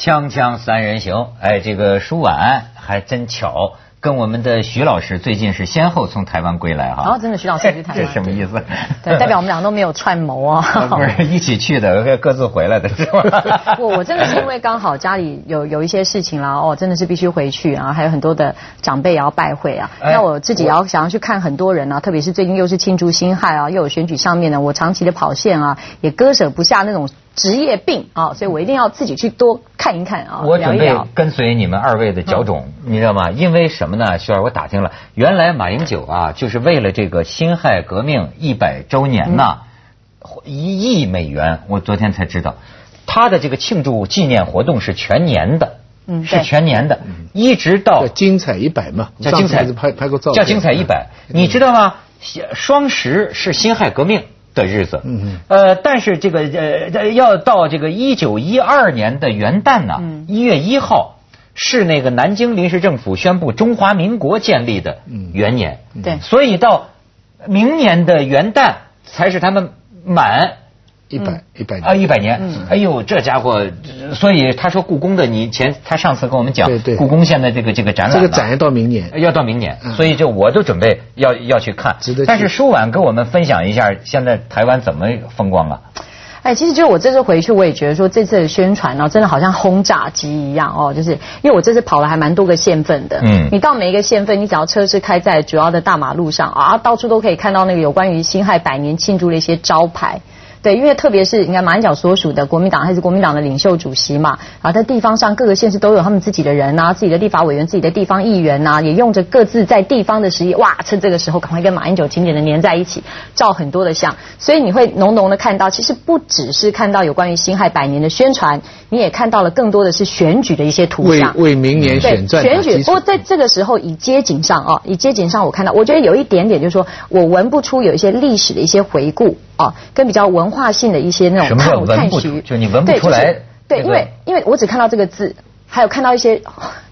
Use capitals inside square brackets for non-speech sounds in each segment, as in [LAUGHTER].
锵锵三人行，哎，这个舒婉还真巧，跟我们的徐老师最近是先后从台湾归来哈。哦，真的，徐老师去台湾，[LAUGHS] 这什么意思？对，代表我们俩都没有串谋啊。[LAUGHS] 不是一起去的，各自回来的是吧？[LAUGHS] 我我真的是因为刚好家里有有一些事情啦，哦，真的是必须回去啊，还有很多的长辈也要拜会啊。那我自己也要想要去看很多人啊，特别是最近又是庆祝辛亥啊，又有选举上面呢，我长期的跑线啊，也割舍不下那种。职业病啊，所以我一定要自己去多看一看啊。我准备跟随你们二位的脚种，你知道吗？因为什么呢？徐儿，我打听了，原来马英九啊，就是为了这个辛亥革命一百周年呐，一亿美元，我昨天才知道，他的这个庆祝纪念活动是全年的，嗯，是全年的，一直到精彩一百嘛，叫精彩拍拍过照，叫精彩一百，你知道吗？双十是辛亥革命。的日子，嗯嗯，呃，但是这个呃，要到这个一九一二年的元旦呢，一月一号是那个南京临时政府宣布中华民国建立的元年，对，所以到明年的元旦才是他们满。一百一百啊，一百年！哎呦，这家伙，所以他说故宫的，你前他上次跟我们讲，故宫现在这个这个展览，这个展要到明年，要到明年，所以就我都准备要要去看。但是舒婉跟我们分享一下，现在台湾怎么风光啊？哎，其实就是我这次回去，我也觉得说这次的宣传呢，真的好像轰炸机一样哦，就是因为我这次跑了还蛮多个县份的，嗯，你到每一个县份，你只要车是开在主要的大马路上啊，到处都可以看到那个有关于辛亥百年庆祝的一些招牌。对，因为特别是你看马英九所属的国民党还是国民党的领袖主席嘛，啊，在地方上各个县市都有他们自己的人呐，自己的立法委员、自己的地方议员呐，也用着各自在地方的实力，哇，趁这个时候赶快跟马英九紧紧的粘在一起，照很多的相，所以你会浓浓的看到，其实不只是看到有关于辛亥百年的宣传，你也看到了更多的是选举的一些图像，为为明年选战选举。不过在这个时候以街景上啊，以街景上我看到，我觉得有一点点就是说我闻不出有一些历史的一些回顾。哦，跟比较文化性的一些那种探探寻，就你闻不出来。对，因为因为我只看到这个字，还有看到一些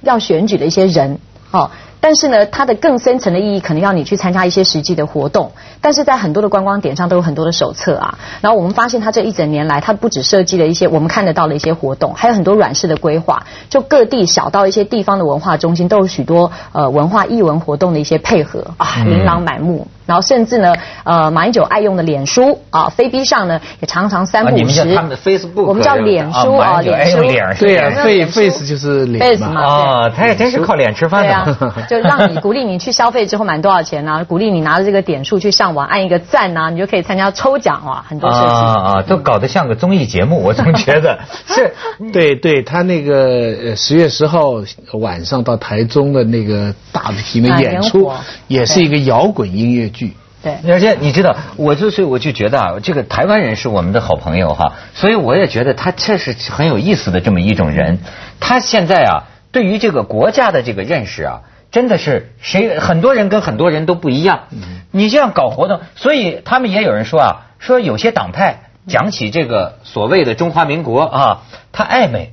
要选举的一些人，哦。但是呢，它的更深层的意义可能要你去参加一些实际的活动。但是在很多的观光点上都有很多的手册啊。然后我们发现，它这一整年来，它不只设计了一些我们看得到的一些活动，还有很多软式的规划。就各地小到一些地方的文化中心，都有许多呃文化艺文活动的一些配合啊，琳琅满目。然后甚至呢，呃，马英九爱用的脸书啊，飞逼上呢也常常三不五时。他们的 Facebook，我们叫脸书啊，脸书。对呀，Face 就是脸嘛。啊，他也真是靠脸吃饭的。就让你鼓励你去消费之后满多少钱呢？鼓励你拿着这个点数去上网按一个赞呐，你就可以参加抽奖哇，很多事情啊啊，都搞得像个综艺节目，我总觉得 [LAUGHS] 是。对对，他那个十月十号晚上到台中的那个大型的演出，也是一个摇滚音乐剧。剧对，而且你知道，我就是我就觉得啊，这个台湾人是我们的好朋友哈，所以我也觉得他确实很有意思的这么一种人。他现在啊，对于这个国家的这个认识啊，真的是谁很多人跟很多人都不一样。你这样搞活动，所以他们也有人说啊，说有些党派讲起这个所谓的中华民国啊，他暧昧，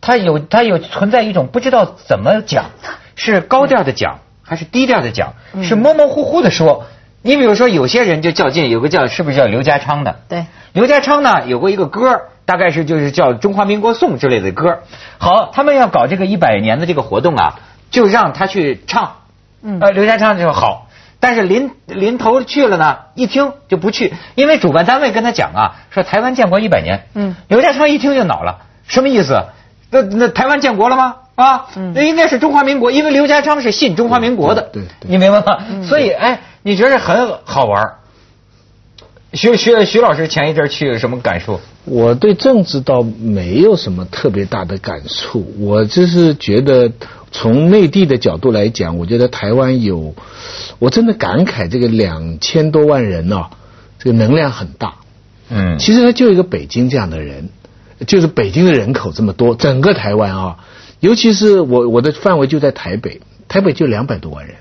他有他有存在一种不知道怎么讲，是高调的讲。还是低调的讲，是模模糊糊的说。你比如说，有些人就较劲，有个叫是不是叫刘家昌的？对，刘家昌呢有过一个歌，大概是就是叫《中华民国颂》之类的歌。好，他们要搞这个一百年的这个活动啊，就让他去唱。嗯，呃，刘家昌就说好，但是临临头去了呢，一听就不去，因为主办单位跟他讲啊，说台湾建国一百年。嗯，刘家昌一听就恼了，什么意思？那那台湾建国了吗？啊，那应该是中华民国，因为刘家昌是信中华民国的，对，你明白吗？所以，哎，你觉得很好玩？徐徐徐老师前一阵去有什么感受？我对政治倒没有什么特别大的感触，我就是觉得从内地的角度来讲，我觉得台湾有，我真的感慨这个两千多万人呢，这个能量很大。嗯，其实他就一个北京这样的人，就是北京的人口这么多，整个台湾啊。尤其是我我的范围就在台北，台北就两百多万人，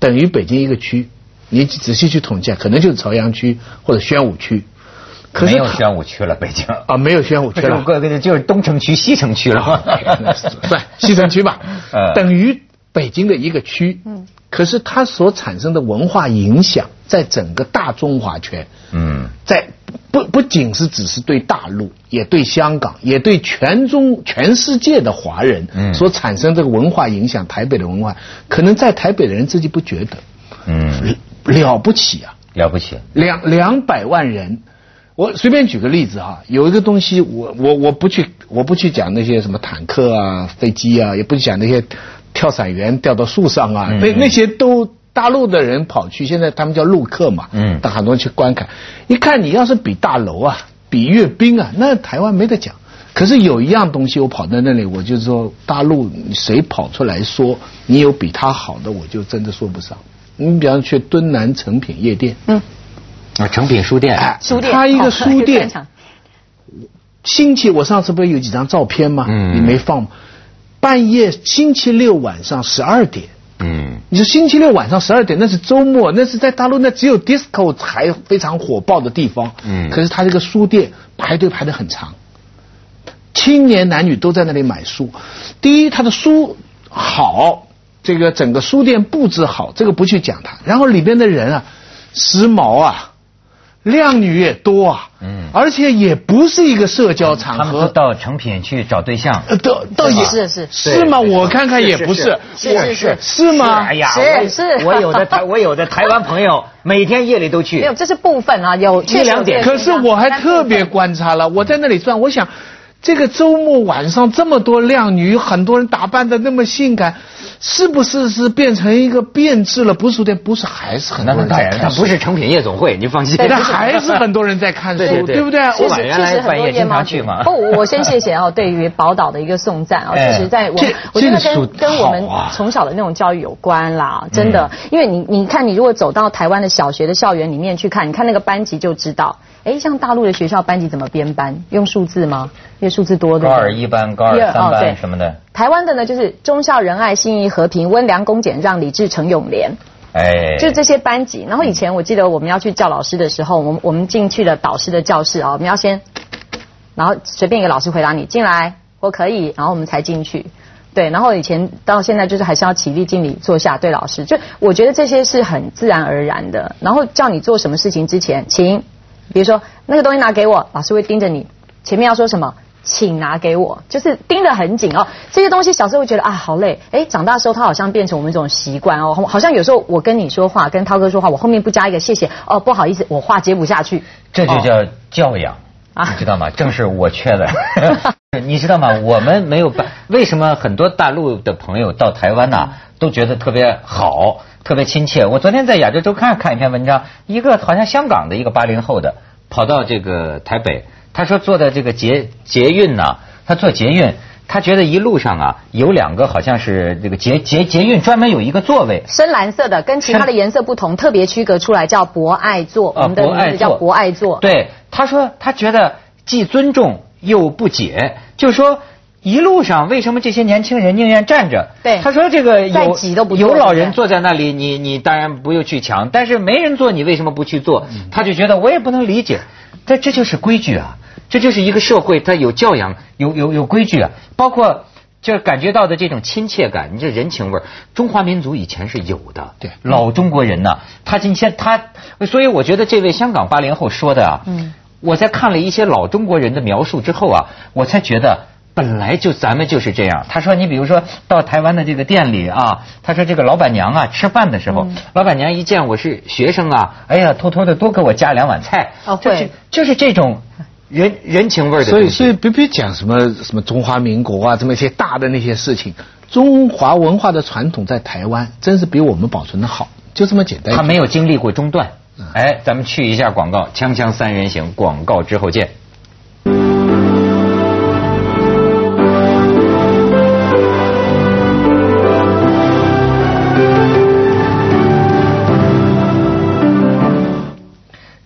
等于北京一个区。你仔细去统计，可能就是朝阳区或者宣武区。没有宣武区了，北京啊，没有宣武区了，就是东城区、西城区了。[LAUGHS] 算西城区吧，[LAUGHS] 等于北京的一个区。嗯。可是它所产生的文化影响，在整个大中华圈，嗯，在不不。不仅是只是对大陆，也对香港，也对全中全世界的华人嗯所产生这个文化影响。台北的文化，可能在台北的人自己不觉得，嗯，了不起啊，了不起，两两百万人。我随便举个例子哈，有一个东西，我我我不去我不去讲那些什么坦克啊、飞机啊，也不讲那些跳伞员掉到树上啊，那那些都大陆的人跑去，现在他们叫陆客嘛，嗯，很多人去观看，一看你要是比大楼啊、比阅兵啊，那台湾没得讲。可是有一样东西，我跑在那里，我就说大陆谁跑出来说你有比他好的，我就真的说不上。你比方去敦南成品夜店，嗯。啊，诚品书店，书店，他一个书店。星期我上次不是有几张照片吗？嗯，你没放吗？半夜星期六晚上十二点，嗯，你说星期六晚上十二点那是周末，那是在大陆那只有 disco 才非常火爆的地方，嗯，可是他这个书店排队排的很长，青年男女都在那里买书。第一，他的书好，这个整个书店布置好，这个不去讲它。然后里边的人啊，时髦啊。靓女也多啊，嗯，而且也不是一个社交场合。他们到成品去找对象，呃，倒倒也是是是。吗？我看看也不是，是是是。吗？哎呀，是是，我有的台 [LAUGHS] 我有的台湾朋友，每天夜里都去。没有，这是部分啊，有一两点。可是我还特别观察了，我在那里转，我想这个周末晚上这么多靓女，很多人打扮的那么性感。是不是是变成一个变质了？不是书店，不是还是很多人在看。不是成品夜总会，你放心。但还是很多人在看书，对不对？我原来半夜经常去嘛。不，我先谢谢啊，对于宝岛的一个颂赞啊。其实，在我我觉得跟跟我们从小的那种教育有关啦，真的。因为你你看，你如果走到台湾的小学的校园里面去看，你看那个班级就知道。哎，像大陆的学校班级怎么编班？用数字吗？因为数字多的。高二一班、高二三班什么的。台湾的呢，就是忠孝仁爱、信义和平、温良恭俭让、礼智诚勇廉。哎，就是这些班级。然后以前我记得我们要去叫老师的时候，我们我们进去了导师的教室啊，我们要先，然后随便一个老师回答你进来，我可以，然后我们才进去。对，然后以前到现在就是还是要起立敬礼坐下对老师。就我觉得这些是很自然而然的。然后叫你做什么事情之前，请。比如说那个东西拿给我，老师会盯着你。前面要说什么，请拿给我，就是盯得很紧哦。这些东西小时候会觉得啊好累，哎，长大时候它好像变成我们一种习惯哦。好像有时候我跟你说话，跟涛哥说话，我后面不加一个谢谢哦，不好意思，我话接不下去。这就叫教养啊，你知道吗？正是我缺的。[LAUGHS] 你知道吗？我们没有办，为什么很多大陆的朋友到台湾呢，都觉得特别好？特别亲切。我昨天在亚洲周刊看一篇文章，一个好像香港的一个八零后的跑到这个台北，他说坐的这个捷捷运呢，他坐捷运，他觉得一路上啊有两个好像是这个捷捷捷运专门有一个座位，深蓝色的，跟其他的颜色不同，特别区隔出来叫博爱座，我们的名字叫博爱座。对，他说他觉得既尊重又不解，就说。一路上为什么这些年轻人宁愿站着？对，他说这个有有老人坐在那里，你你当然不用去抢，但是没人坐，你为什么不去做？他就觉得我也不能理解，但这就是规矩啊，这就是一个社会，它有教养，有有有规矩啊，包括就是感觉到的这种亲切感，你这人情味中华民族以前是有的。对，老中国人呢，他今天他，所以我觉得这位香港八零后说的啊，嗯，我在看了一些老中国人的描述之后啊，我才觉得。本来就咱们就是这样。他说，你比如说到台湾的这个店里啊，他说这个老板娘啊吃饭的时候，老板娘一见我是学生啊，哎呀，偷偷的多给我加两碗菜。哦，会就是这种人人情味的。所以，所以别别讲什么什么中华民国啊，这么一些大的那些事情，中华文化的传统在台湾真是比我们保存的好，就这么简单。他没有经历过中断。哎，咱们去一下广告，锵锵三人行，广告之后见。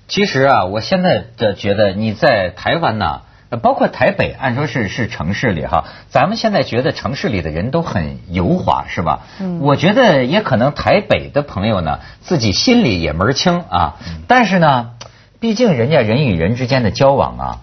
其实啊，我现在的觉得你在台湾呢，包括台北，按说是是城市里哈，咱们现在觉得城市里的人都很油滑，是吧？嗯。我觉得也可能台北的朋友呢，自己心里也门儿清啊。但是呢，毕竟人家人与人之间的交往啊，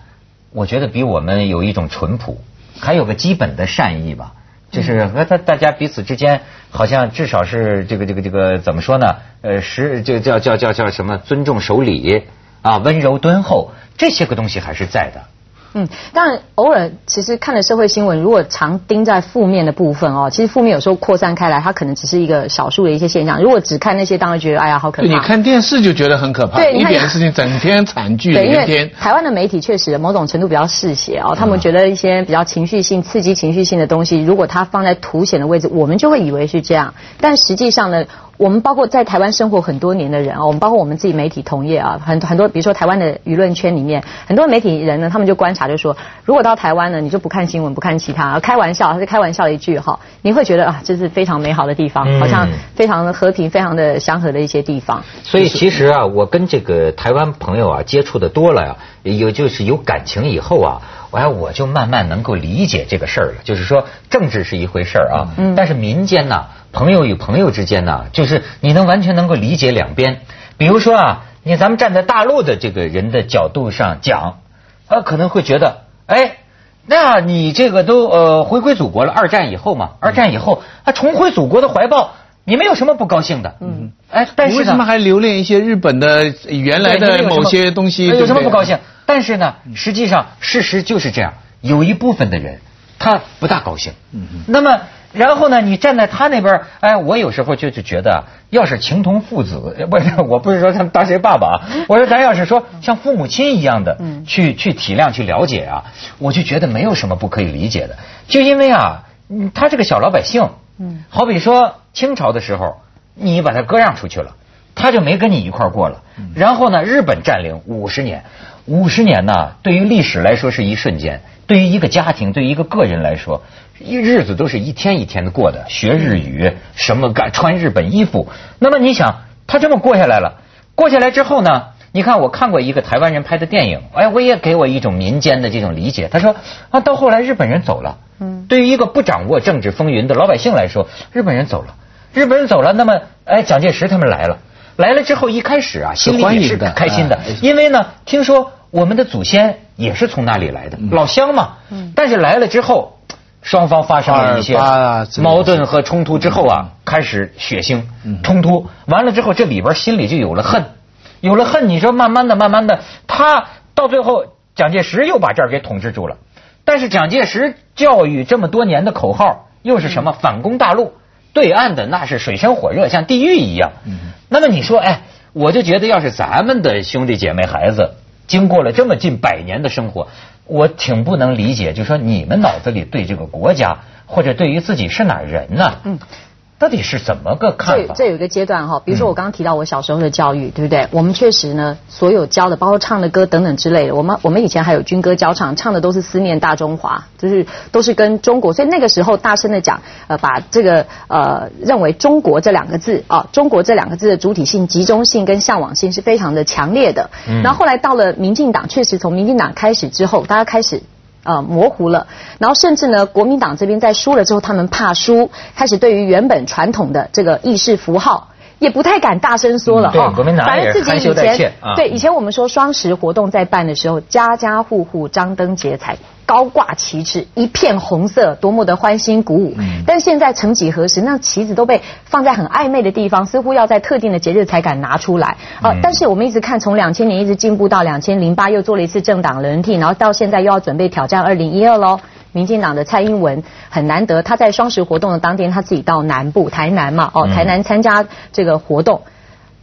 我觉得比我们有一种淳朴，还有个基本的善意吧。就是和他大家彼此之间，好像至少是这个这个这个怎么说呢？呃，是就叫叫叫叫什么？尊重守礼。啊，温柔敦厚，这些个东西还是在的。嗯，当然，偶尔其实看了社会新闻，如果常盯在负面的部分哦，其实负面有时候扩散开来，它可能只是一个少数的一些现象。如果只看那些，当然觉得哎呀好可怕。你看电视就觉得很可怕，对，一点事情整天惨剧连天。台湾的媒体确实某种程度比较嗜血哦，他们觉得一些比较情绪性、刺激情绪性的东西，如果它放在凸显的位置，我们就会以为是这样，但实际上呢？我们包括在台湾生活很多年的人啊，我们包括我们自己媒体同业啊，很很多，比如说台湾的舆论圈里面，很多媒体人呢，他们就观察就说，如果到台湾呢，你就不看新闻，不看其他，开玩笑，他是开玩笑的一句哈，你会觉得啊，这是非常美好的地方，好像非常的和平、非常的祥和的一些地方。所以其实啊，我跟这个台湾朋友啊接触的多了呀，有就是有感情以后啊，哎，我就慢慢能够理解这个事儿了。就是说，政治是一回事儿啊，但是民间呢。朋友与朋友之间呢，就是你能完全能够理解两边。比如说啊，你咱们站在大陆的这个人的角度上讲，他可能会觉得，哎，那你这个都呃回归祖国了，二战以后嘛，二战以后他重回祖国的怀抱，你们有什么不高兴的？嗯，哎，但是为什么还留恋一些日本的原来的某些东西？有什么不高兴？但是呢，实际上事实就是这样，有一部分的人他不大高兴。嗯嗯，那么。然后呢，你站在他那边，哎，我有时候就就觉得，要是情同父子，[LAUGHS] 不是，我不是说他们当谁爸爸啊，我说咱要是说像父母亲一样的，去去体谅、去了解啊，我就觉得没有什么不可以理解的。就因为啊，他这个小老百姓，嗯，好比说清朝的时候，你把他割让出去了，他就没跟你一块过了。然后呢，日本占领五十年，五十年呢，对于历史来说是一瞬间，对于一个家庭、对于一个个人来说。一日子都是一天一天的过的，学日语，什么干穿日本衣服。那么你想，他这么过下来了，过下来之后呢？你看，我看过一个台湾人拍的电影，哎，我也给我一种民间的这种理解。他说啊，到后来日本人走了，嗯，对于一个不掌握政治风云的老百姓来说，日本人走了，日本人走了，那么哎，蒋介石他们来了，来了之后一开始啊，心里也是开心的，因为呢，听说我们的祖先也是从那里来的，老乡嘛，嗯，但是来了之后。双方发生了一些矛盾和冲突之后啊，开始血腥冲突。完了之后，这里边心里就有了恨，有了恨。你说慢慢的、慢慢的，他到最后，蒋介石又把这儿给统治住了。但是蒋介石教育这么多年的口号又是什么？反攻大陆，对岸的那是水深火热，像地狱一样。那么你说，哎，我就觉得，要是咱们的兄弟姐妹孩子经过了这么近百年的生活。我挺不能理解，就说你们脑子里对这个国家或者对于自己是哪人呢？嗯。到底是怎么个看法？这这有一个阶段哈，比如说我刚刚提到我小时候的教育，对不对？我们确实呢，所有教的，包括唱的歌等等之类的，我们我们以前还有军歌教唱，唱的都是思念大中华，就是都是跟中国，所以那个时候大声的讲，呃，把这个呃认为中国这两个字啊，中国这两个字的主体性、集中性跟向往性是非常的强烈的。然后后来到了民进党，确实从民进党开始之后，大家开始。呃，模糊了，然后甚至呢，国民党这边在输了之后，他们怕输，开始对于原本传统的这个意识符号，也不太敢大声说了哈。反正自己以前对以前我们说双十活动在办的时候，家家户户张灯结彩。高挂旗帜，一片红色，多么的欢欣鼓舞。但现在曾几何时，那旗子都被放在很暧昧的地方，似乎要在特定的节日才敢拿出来。啊！但是我们一直看，从两千年一直进步到两千零八，又做了一次政党轮替，然后到现在又要准备挑战二零一二喽。民进党的蔡英文很难得，他在双十活动的当天，他自己到南部台南嘛，哦，台南参加这个活动。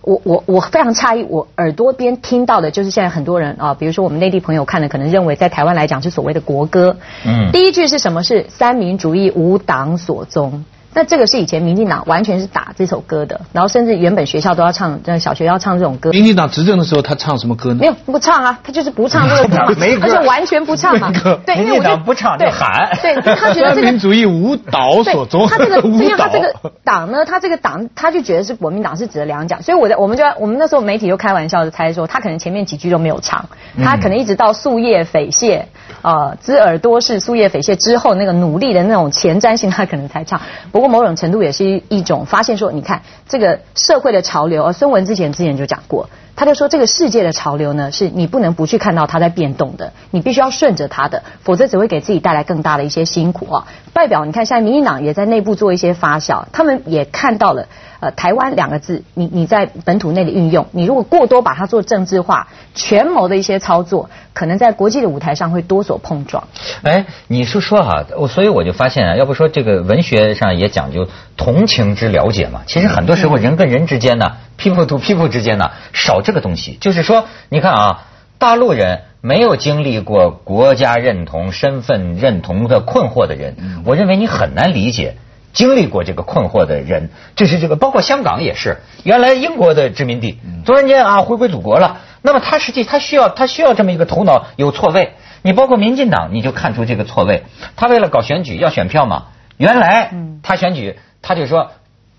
我我我非常诧异，我耳朵边听到的就是现在很多人啊，比如说我们内地朋友看的，可能认为在台湾来讲是所谓的国歌。嗯。第一句是什么？是三民主义无党所宗。那这个是以前民进党完全是打这首歌的，然后甚至原本学校都要唱，小学要唱这种歌。民进党执政的时候，他唱什么歌呢？没有不唱啊，他就是不唱这个歌，[LAUGHS] 而且完全不唱嘛。对，民进党不唱就喊。对，他觉得这个 [LAUGHS] 民主义舞蹈所宗。他这个因为他这个党呢，他这个党他就觉得是国民党是指的两蒋，所以我在我们就我们那时候媒体就开玩笑的猜说，他可能前面几句都没有唱，他可能一直到树叶匪械啊，知耳朵是树叶匪械之后那个努力的那种前瞻性，他可能才唱。不过某种程度也是一一种发现，说你看这个社会的潮流，而孙文之前之前就讲过，他就说这个世界的潮流呢，是你不能不去看到它在变动的，你必须要顺着它的，否则只会给自己带来更大的一些辛苦啊。代表你看，现在民进党也在内部做一些发酵，他们也看到了。呃，台湾两个字，你你在本土内的运用，你如果过多把它做政治化、权谋的一些操作，可能在国际的舞台上会多所碰撞。哎，你是说哈，我所以我就发现啊，要不说这个文学上也讲究同情之了解嘛，其实很多时候人跟人之间呢，people to people 之间呢，少这个东西。就是说，你看啊，大陆人没有经历过国家认同、身份认同的困惑的人，我认为你很难理解。经历过这个困惑的人，就是这个，包括香港也是，原来英国的殖民地，突然间啊回归祖国了。那么他实际他需要他需要这么一个头脑有错位。你包括民进党，你就看出这个错位。他为了搞选举要选票嘛，原来他选举他就说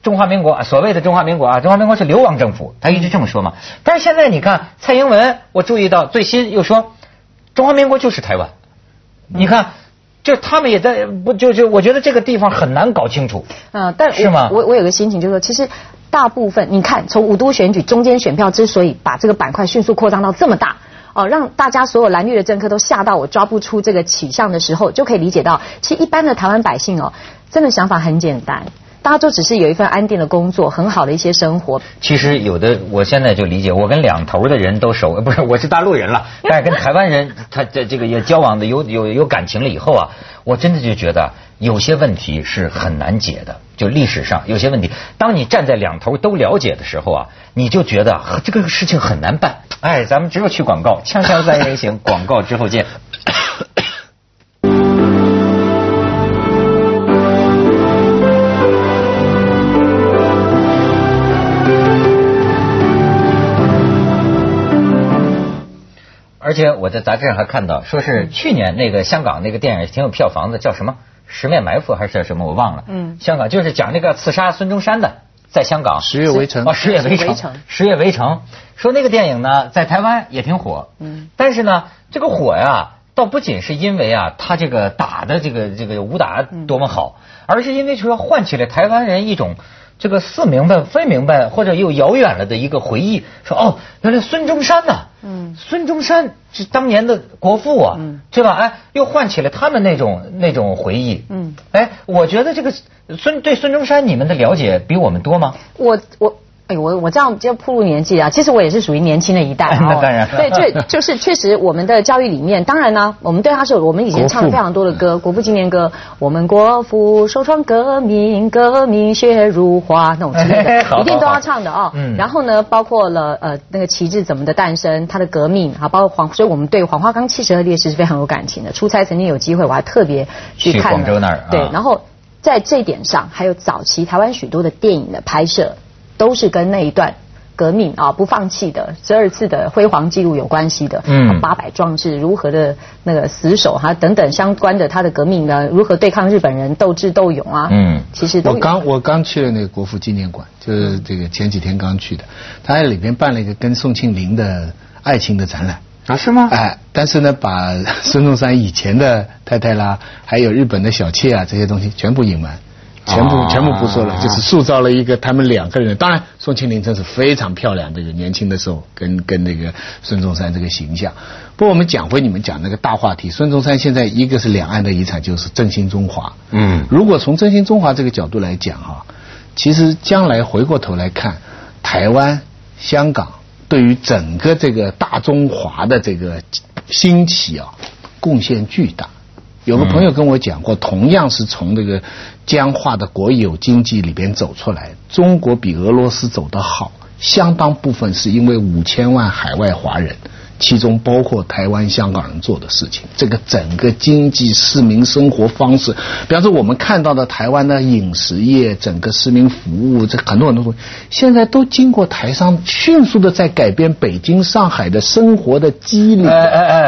中华民国所谓的中华民国啊，中华民国是流亡政府，他一直这么说嘛。但是现在你看蔡英文，我注意到最新又说中华民国就是台湾，你看。就他们也在不就就我觉得这个地方很难搞清楚。嗯，但是吗？我我有个心情就是说，其实大部分你看，从五都选举中间选票之所以把这个板块迅速扩张到这么大，哦，让大家所有蓝绿的政客都吓到我抓不出这个取向的时候，就可以理解到，其实一般的台湾百姓哦，真的想法很简单。大家都只是有一份安定的工作，很好的一些生活。其实有的，我现在就理解，我跟两头的人都熟，[LAUGHS] 不是我是大陆人了，[LAUGHS] 但是跟台湾人，他这这个也交往的 [LAUGHS] 有有有感情了以后啊，我真的就觉得有些问题是很难解的。就历史上有些问题，当你站在两头都了解的时候啊，你就觉得这个事情很难办。哎，咱们只有去广告，锵锵三人行，广告之后见。且我在杂志上还看到，说是去年那个香港那个电影挺有票房的，叫什么《十面埋伏》还是叫什么？我忘了。嗯。香港就是讲那个刺杀孙中山的，在香港。十月围城。哦，十月围城。十月围城。说那个电影呢，在台湾也挺火。嗯。但是呢，这个火呀，倒不仅是因为啊，他这个打的这个这个武打多么好，而是因为说唤起了台湾人一种。这个似明白非明白，或者又遥远了的一个回忆，说哦，原来孙中山呐，嗯，孙中山是当年的国父啊，嗯，对吧？哎，又唤起了他们那种那种回忆，嗯，哎，我觉得这个孙对孙中山，你们的了解比我们多吗？我我。哎，我我这样就步入年纪啊，其实我也是属于年轻的一代 [LAUGHS] 那当然，对，确就是确实，我们的教育里面，当然呢，我们对他是，我们以前唱了非常多的歌，国父纪念歌，我们国父首创革命，革命血如花那种之类的，[LAUGHS] 一定都要唱的啊。然后呢，包括了呃那个旗帜怎么的诞生，他的革命啊，包括黄，所以我们对黄花岗七十二烈士是非常有感情的。出差曾经有机会，我还特别去看广州那儿。对，然后在这一点上，还有早期台湾许多的电影的拍摄。都是跟那一段革命啊不放弃的十二次的辉煌记录有关系的，嗯，八百壮士如何的那个死守哈等等相关的他的革命呢？如何对抗日本人斗智斗勇啊？嗯，其实我刚我刚去了那个国父纪念馆，就是这个前几天刚去的，他在里边办了一个跟宋庆龄的爱情的展览啊，是吗？哎，但是呢，把孙中山以前的太太啦，还有日本的小妾啊这些东西全部隐瞒。全部全部不说了，就是塑造了一个他们两个人。当然，宋庆龄真是非常漂亮，这个年轻的时候跟跟那个孙中山这个形象。不过我们讲回你们讲那个大话题，孙中山现在一个是两岸的遗产，就是振兴中华。嗯，如果从振兴中华这个角度来讲哈，其实将来回过头来看，台湾、香港对于整个这个大中华的这个兴起啊，贡献巨大。有个朋友跟我讲过，同样是从这个僵化的国有经济里边走出来，中国比俄罗斯走得好，相当部分是因为五千万海外华人。其中包括台湾、香港人做的事情，这个整个经济市民生活方式，比方说我们看到的台湾的饮食业，整个市民服务，这很多很多东西，现在都经过台商迅速的在改变北京、上海的生活的机理，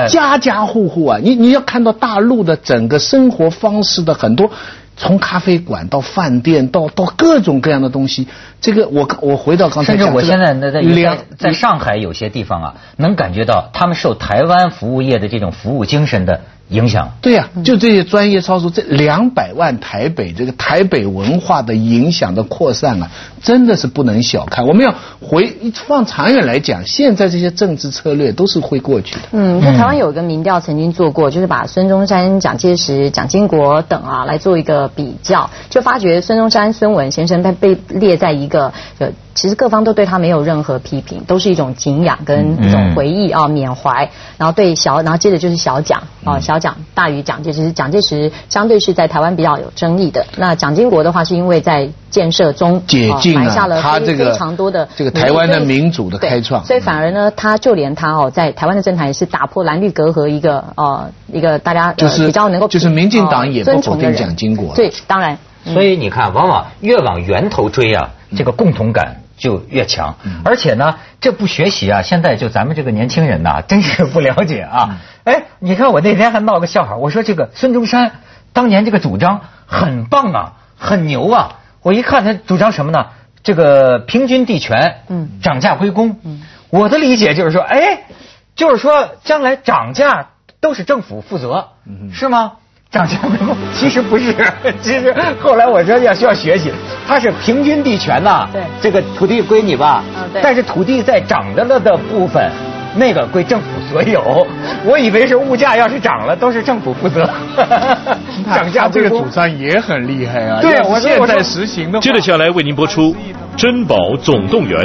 家家户户啊，你你要看到大陆的整个生活方式的很多。从咖啡馆到饭店，到到各种各样的东西，这个我我回到刚才，甚至我现在在在在上海有些地方啊，能感觉到他们受台湾服务业的这种服务精神的影响。对呀，就这些专业超市，这两百万台北这个台北文化的影响的扩散啊，真的是不能小看。我们要回放长远来讲，现在这些政治策略都是会过去的。嗯，在台湾有一个民调曾经做过，就是把孙中山、蒋介石、蒋经国等啊来做一个比较，就发觉孙中山、孙文先生他被列在一个呃。其实各方都对他没有任何批评，都是一种敬仰跟一种回忆啊缅怀。然后对小，然后接着就是小蒋啊，小蒋大于蒋介石，蒋介石相对是在台湾比较有争议的。那蒋经国的话，是因为在建设中解禁埋下了他这个非常多的这个台湾的民主的开创，所以反而呢，他就连他哦，在台湾的政坛也是打破蓝绿隔阂一个呃一个大家就是比较能够就是民进党也不否定蒋经国，对，当然。所以你看，往往越往源头追啊，这个共同感。就越强，而且呢，这不学习啊，现在就咱们这个年轻人呐，[LAUGHS] 真是不了解啊。哎，你看我那天还闹个笑话，我说这个孙中山当年这个主张很棒啊，很牛啊。我一看他主张什么呢？这个平均地权，嗯，涨价归公。嗯，我的理解就是说，哎，就是说将来涨价都是政府负责，是吗？涨价归公其实不是，[LAUGHS] 其实后来我说要需要学习，它是平均地权呐。对，这个土地归你吧。嗯，对。但是土地在涨的了的部分，那个归政府所有。[LAUGHS] 我以为是物价要是涨了，都是政府负责。[LAUGHS] 涨价这个主张也很厉害啊。对，我现在实行的。接着下来为您播出《珍宝总动员》。